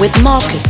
with Marcus.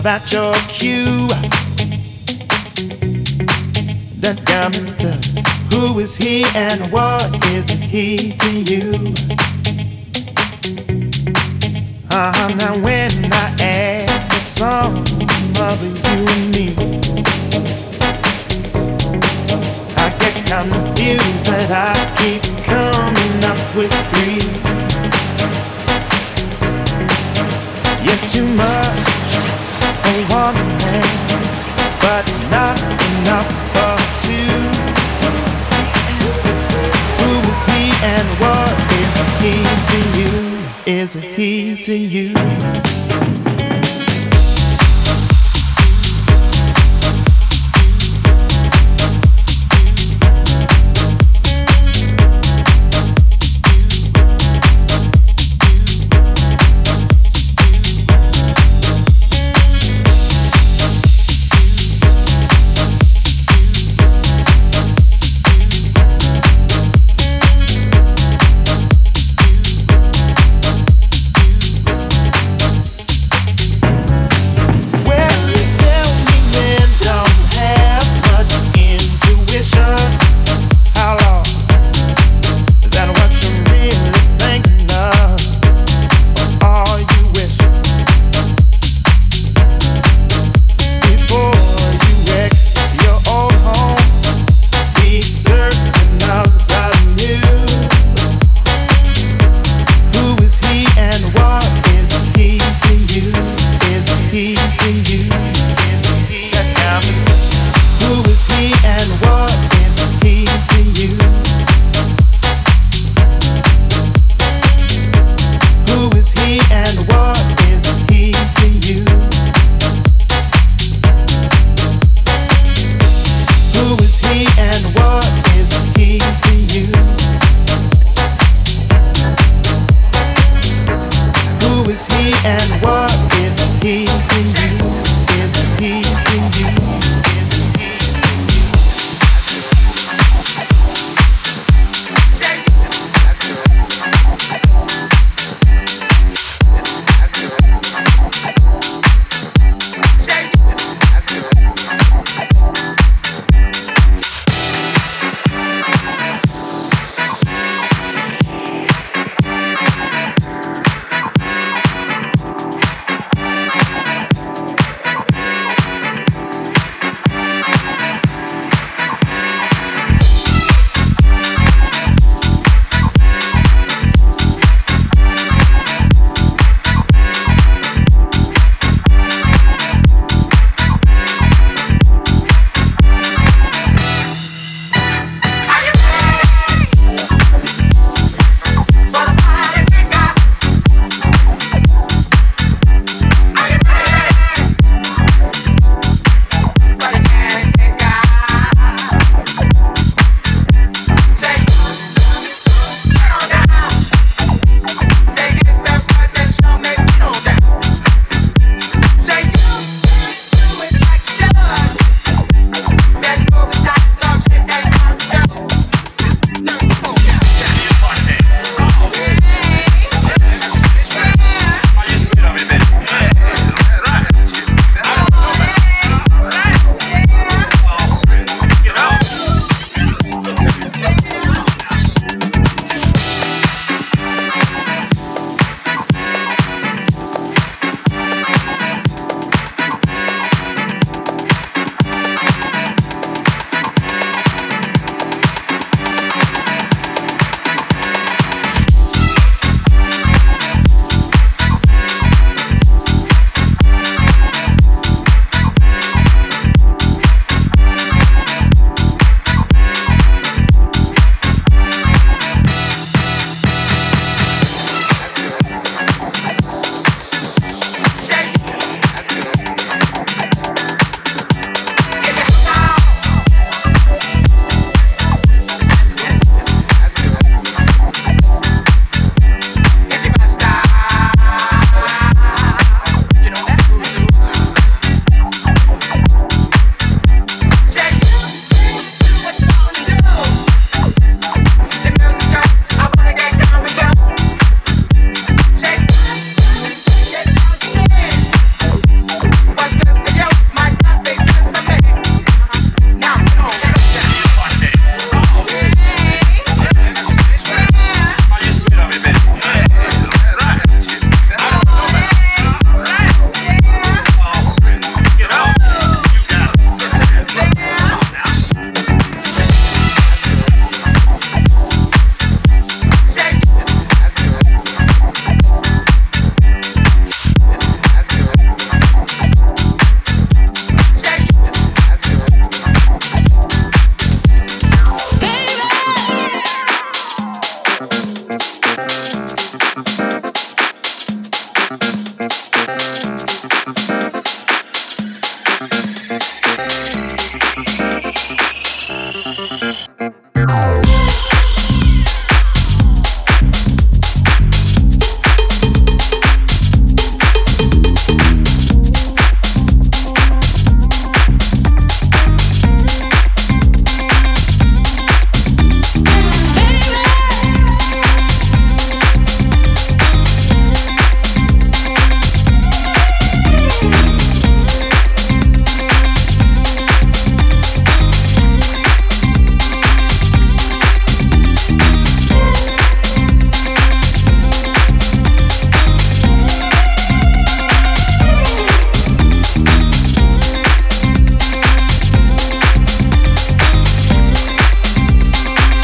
about your cue. That diamond, who is he and what is he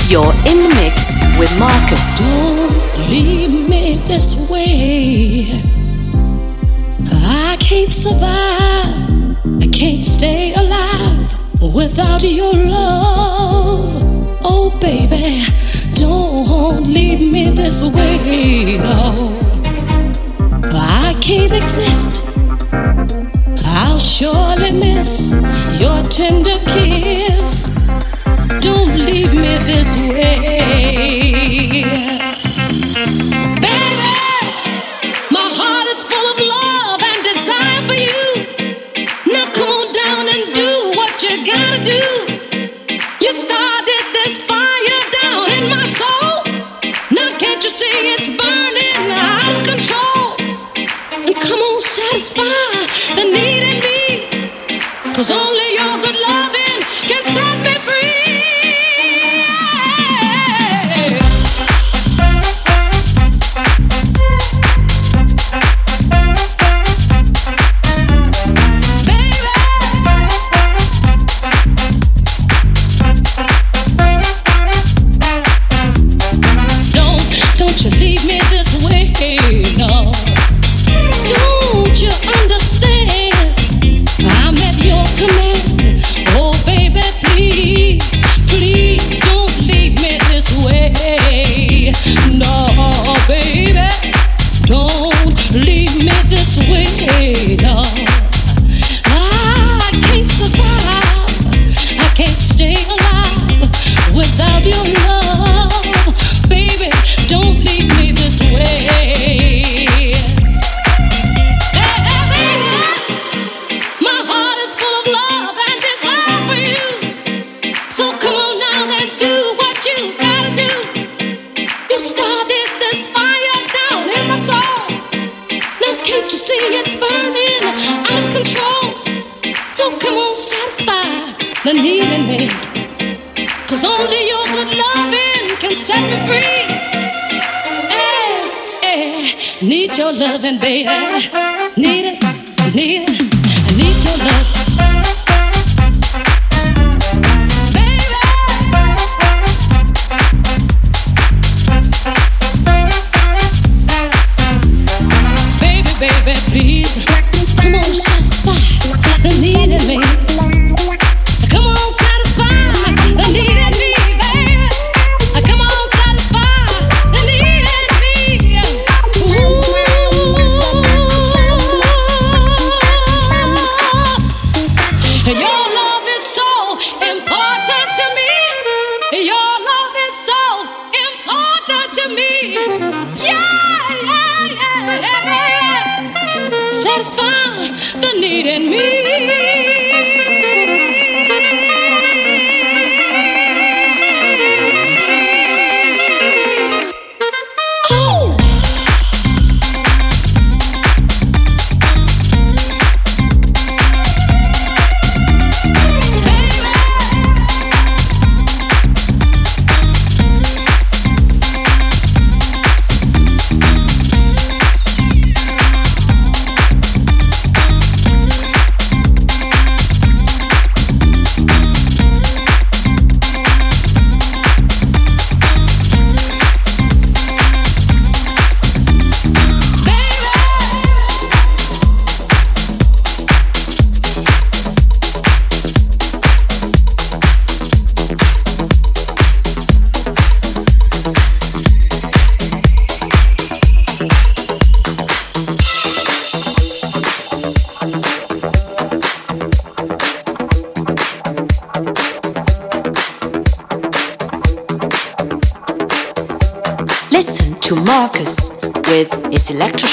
You're in the mix with Marcus. Don't leave me this way. I can't survive. I can't stay alive without your love. Oh, baby, don't leave me this way. No, I can't exist. I'll surely miss your tender kiss. Me this way. Baby, my heart is full of love and desire for you. Now come on down and do what you gotta do. You started this fire down in my soul. Now can't you see it's burning out of control? And come on, satisfy the need in me. Cause only your good loving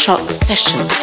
electroshock session.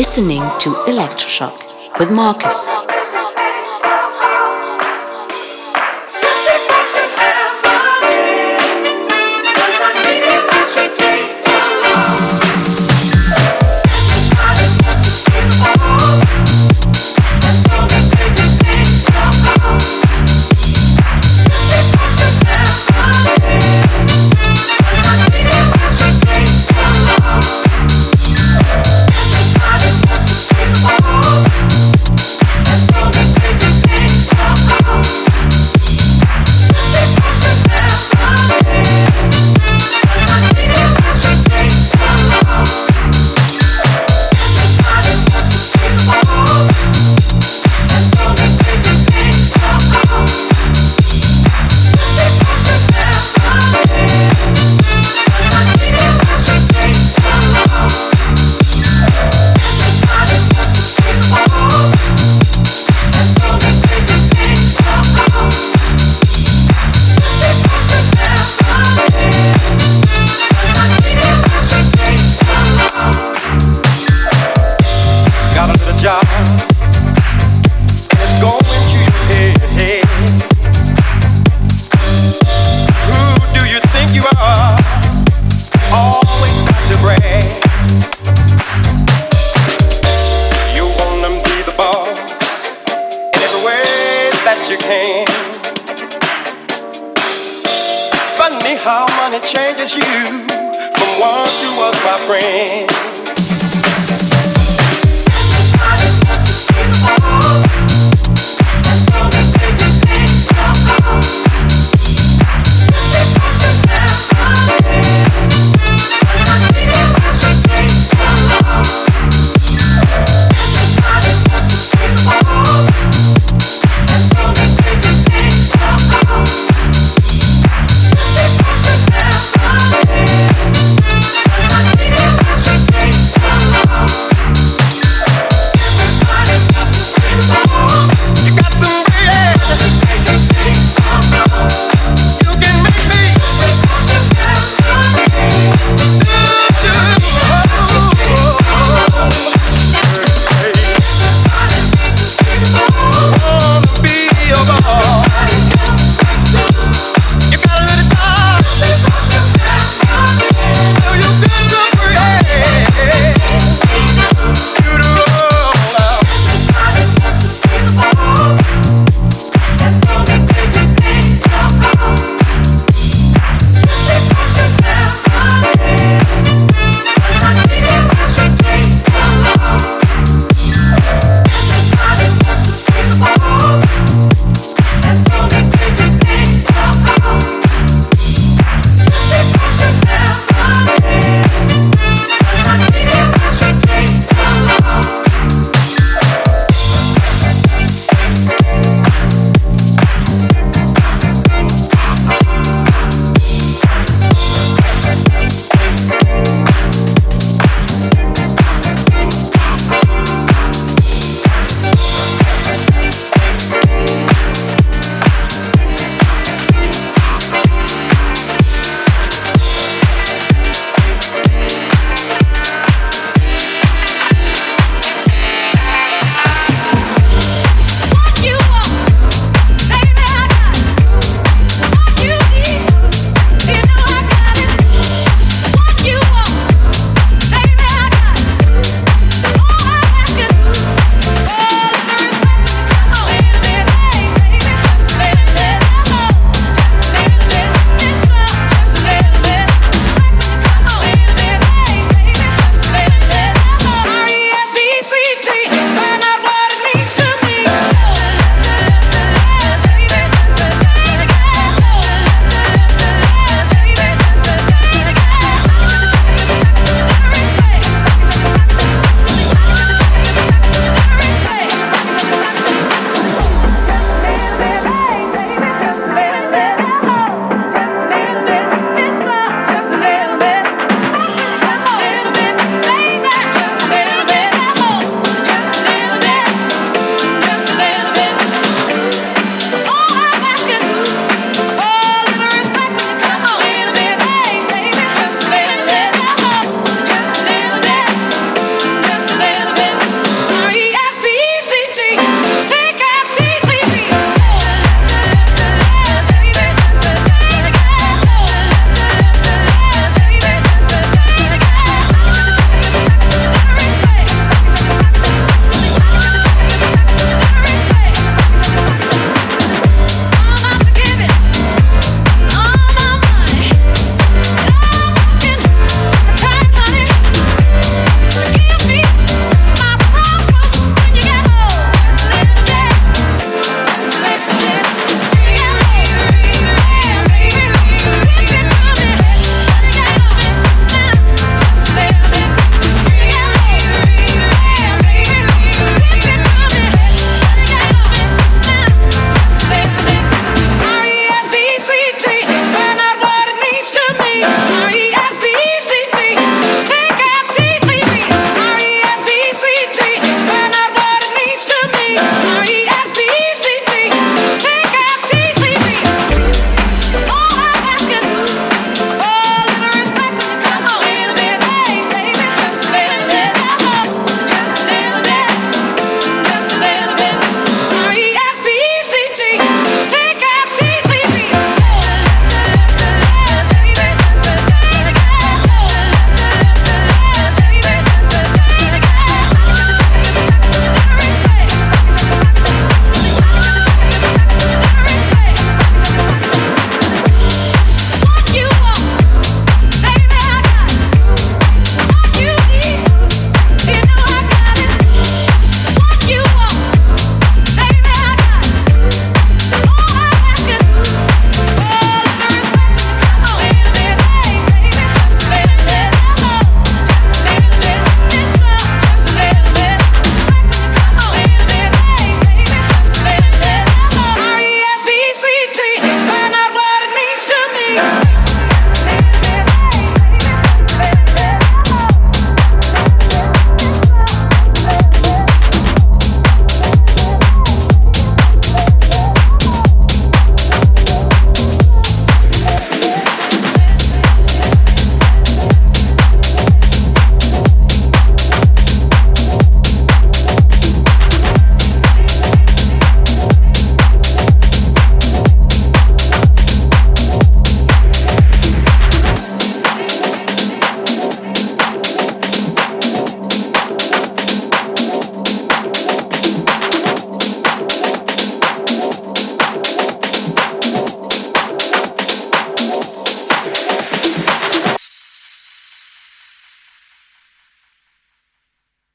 Listening to Electroshock with Marcus.